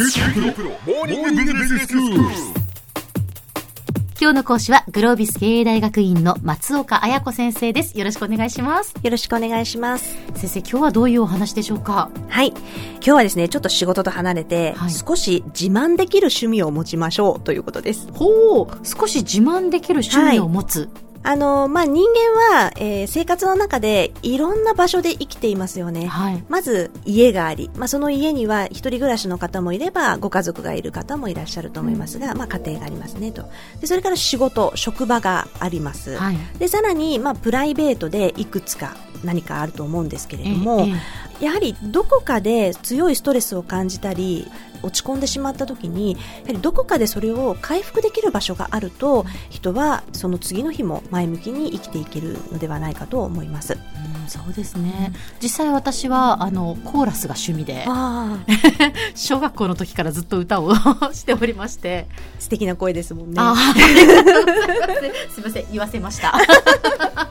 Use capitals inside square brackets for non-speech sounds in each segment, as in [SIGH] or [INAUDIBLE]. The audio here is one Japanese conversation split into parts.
今日の講師はグロービス経営大学院の松岡彩子先生です。よろしくお願いします。よろしくお願いします。先生、今日はどういうお話でしょうか？はい。今日はですね、ちょっと仕事と離れて、はい少し自慢できる趣味を持ちましょうということです。ほう、少し自慢できる趣味を持つ。あの、まあ、人間は、えー生活の中でいろんな場所で生きていますよね。はい。まず、家があり、まあ、その家には一人暮らしの方もいれば、ご家族がいる方もいらっしゃると思いますが、まあ、家庭がありますね、と。で、それから仕事、職場があります。はい。で、さらに、まあ、プライベートでいくつか何かあると思うんですけれども、ええやはりどこかで強いストレスを感じたり落ち込んでしまった時にやはりどこかでそれを回復できる場所があると人はその次の日も前向きに生きていけるのではないかと思います。うんそうですね。実際私は、あの、コーラスが趣味で、あ [LAUGHS] 小学校の時からずっと歌を [LAUGHS] しておりまして、素敵な声ですもんね。[LAUGHS] すみません、言わせました。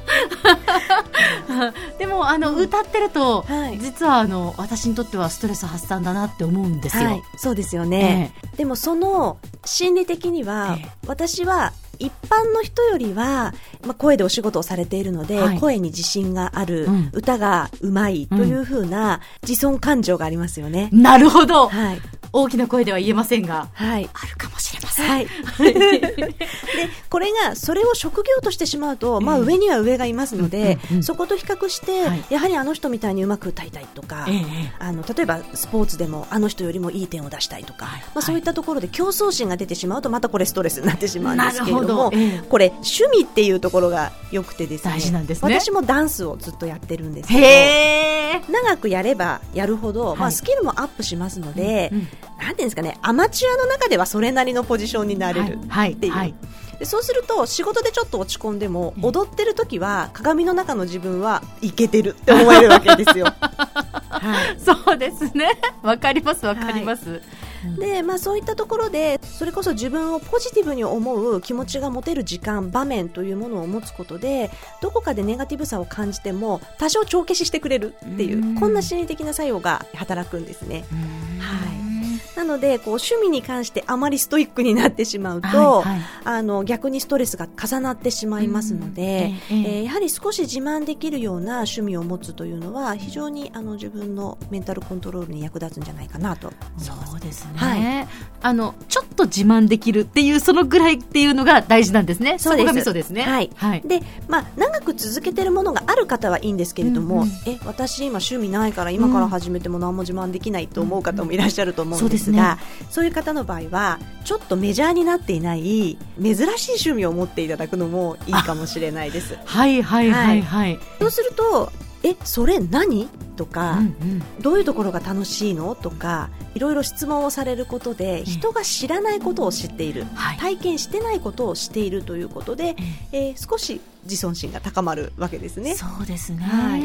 [LAUGHS] でも、あの、歌ってると、はい実は、あの、私にとってはストレス発散だなって思うんですよ。はい、そうですよね、でもその心理的には、ええ私は一般の人よりは、まあ、声でお仕事をされているので、はい声に自信がある、うん歌がうまいというふうな自尊感情がありますよね。なるほど、はい。大きな声では言えませんが、はい。あるか。はい。で、これが、それを職業としてしまうと、まあええ。上には上がいますので、そこと比較して、はい。やはりあの人みたいにうまく歌いたいとか、ええあの、例えばスポーツでもあの人よりもいい点を出したいとか、はい。まあそういったところで競争心が出てしまうと、またこれストレスになってしまうんですけれど。も、これ趣味っていうところが良くてですね、大事なんですね。私もダンスをずっとやってるんですけど。長くやればやるほど、まはい。あスキルもアップしますので、うんなんていうんですかね、アマチュアの中ではそれなりのポジションになれるはいっていう。はいでそうすると仕事でちょっと落ち込んでもええ踊ってる時は鏡の中の自分はいけてるって思えるわけですよ。[LAUGHS] はいそうですね。わかります、わかります。でまあ、そういったところでそれこそ自分をポジティブに思う気持ちが持てる時間場面というものを持つことでどこかでネガティブさを感じても多少帳消ししてくれるっていううんこんな心理的な作用が働くんですね。はい。なのでこう趣味に関してあまりストイックになってしまうと、はいはい。あの逆にストレスが重なってしまいますので、うんえええーやはり少し自慢できるような趣味を持つというのは非常にあの自分のメンタルコントロールに役立つんじゃないかなと。そうですね、はい。あのちょっと自慢できるっていうそのぐらいっていうのが大事なんですね。そうです。こがミソですね。はい。はい、で、まあ、長く続けてるものがある方はいいんですけれども、うんうん。え私今趣味ないから今から始めても何も自慢できないと思う方もいらっしゃると思うんですが、そういう方の場合はちょっとメジャーになっていない珍しい趣味を持っていただくのもいいかもしれないです。[LAUGHS] はいはいはいはい、そうするとえそれ何？とか、うんうん。どういうところが楽しいの？とかいろいろ質問をされることで人が知らないことを知っている、はい体験してないことをしているということで、えー少し自尊心が高まるわけですね。そうですね、はい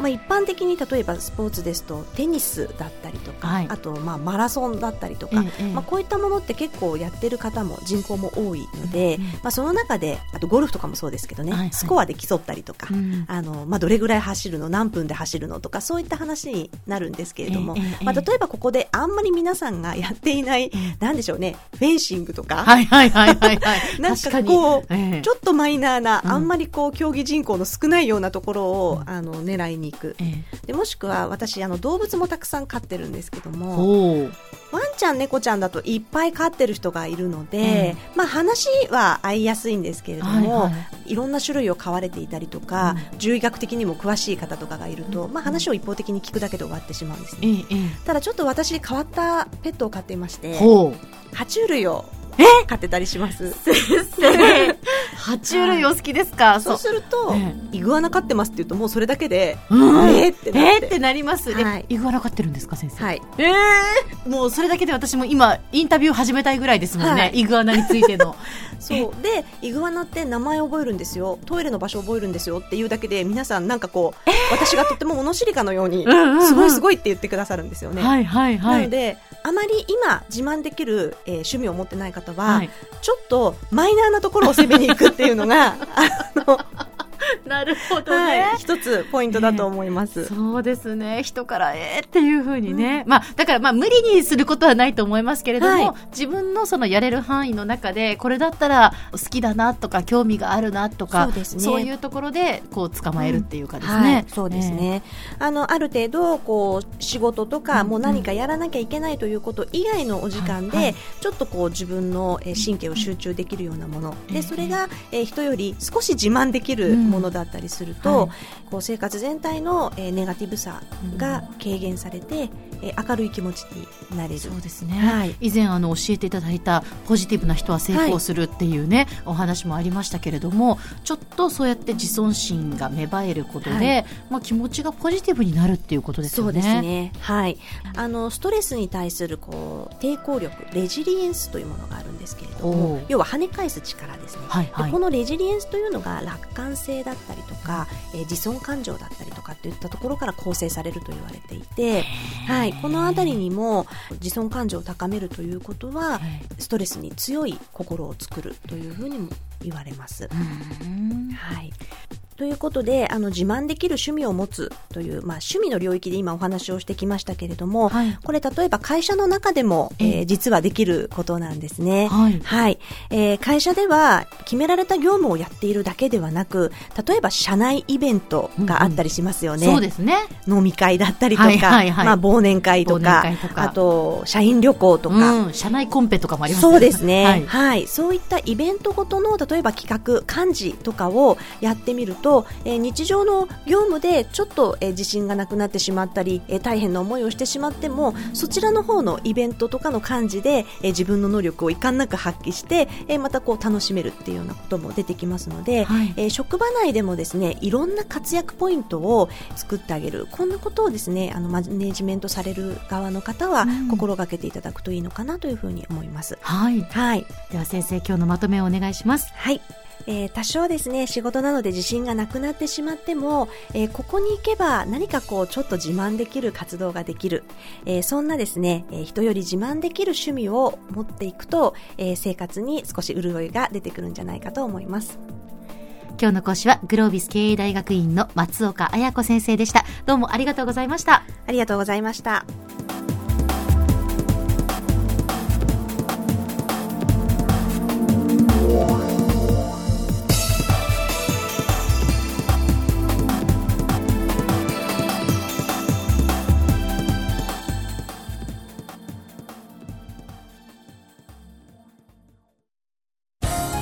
まあ、一般的に例えばスポーツですとテニスだったりとか、はい。あとまあマラソンだったりとか、ええええまあ、こういったものって結構やってる方も人口も多いので、うんうんまあ、その中であとゴルフとかもそうですけどね、はいはい。スコアで競ったりとか、うん。あのまあ、どれぐらい走るの何分で走るのとかそういった話になるんですけれども、えまあ、例えばここであんまり皆さんがやっていない、なんでしょうねフェンシングとか、はいはいはいはいはい。[LAUGHS] なんかこう、ええ。ちょっとマイナーな、うん。あんまりこう競技人口の少ないようなところを、あの狙いに行く。えでもしくは私あの動物もたくさん飼ってるんですけどえもワンちゃん猫ちゃんだといっぱい飼ってる人がいるので、えまあ、話は合いやすいんですけれども、はいはいい。ろんな種類を飼われていたりとか、獣医学的にも詳しい方とかがいると、まあ、話を一方的に聞くだけで終わってしまうんですえね。ええただちょっと私変わったペットを飼っていまして爬虫類を飼ってたりします爬虫類お好きですか、そう。すると、えイグアナ飼ってますって言うともうそれだけで、うん。えーってなって。えーってなります、えはい。イグアナ飼ってるんですか先生？はい。ええもうそれだけで私も今インタビュー始めたいぐらいですもんね、はい。イグアナについての。[LAUGHS] そう。でイグアナって名前を覚えるんですよ。トイレの場所を覚えるんですよっていうだけで皆さんなんかこう、私がとっても物知りかのようにうんうんうん。すごいすごいって言ってくださるんですよね、はいはいはないのであまり今自慢できる、えー趣味を持ってない方は、はい。ちょっとマイナーなところを攻めに行くってていうのがあのなるほどね。はい、一つポイントだと思います。そうですね。人からえーっていうふうにね。まあ、だからまあ無理にすることはないと思いますけれども、はい。自分のそのやれる範囲の中で、これだったら好きだなとか、興味があるなとか、そうですね。そういうところで、こう捕まえるっていうかですはね。い、そうですね、あのある程度こう仕事とか、うんもう何かやらなきゃいけないということ以外のお時間で、ちょっとこう自分のえー神経を集中できるようなもの、ええでそれが、えー人より少し自慢できるものだったりすると、うんはい。こう生活全体の、えーネガティブさが軽減されて、えー明るい気持ちになれる。そうですね、はい以前あの教えていただいたポジティブな人は成功するっていうね、お話もありましたけれどもちょっとそうやって自尊心が芽生えることで、はいまあ、気持ちがポジティブになるっていうことですよね。そうですね。はい。あの、ストレスに対する、こう、抵抗力、レジリエンスというものがあるんですけれどおもう、要は跳ね返す力ですね。はいはいでこのレジリエンスというのが楽観性だったりとか、えー自尊感情だったりとかといったところから構成されると言われていて、はい、このあたりにも自尊感情を高めるということは、ストレスに強い心を作るというふうにも言われます。うんはい。ということで、あの、自慢できる趣味を持つという、まあ、趣味の領域で今お話をしてきましたけれども、はい。これ例えば会社の中でも、ええ。えー実はできることなんですね。はい。はい。えー会社では決められた業務をやっているだけではなく、例えば社内イベントがあったりしますよね。そうですね。飲み会だったりとか、はいはいはい。まあ、忘年会と忘かとか。あと、社員旅行とか、うん、社内コンペとかもありますそうですね、はい。はい、そういったイベントごとの例えば企画、幹事とかをやってみると、えー日常の業務でちょっと、えー自信がなくなってしまったり、えー大変な思いをしてしまってもそちらの方のイベントとかの幹事で、えー自分の能力をいかんなく発揮して、えーまたこう楽しめるっていうようなことも出てきますので、はいえー職場内でもですねいろんな活躍ポイントを作ってあげるこんなことをですねあのマネジメントされる側の方はうん心がけていただくといいのかなというふうに思います。はい。はい。では先生、今日のまとめをお願いします。はい。えー多少ですね、仕事なので自信がなくなってしまっても、えーここに行けば何かこう、ちょっと自慢できる活動ができる。えーそんなですね、えー人より自慢できる趣味を持っていくと、えー生活に少し潤いが出てくるんじゃないかと思います。今日の講師はグロービス経営大学院の松岡彩子先生でした。どうもありがとうございました。ありがとうございました。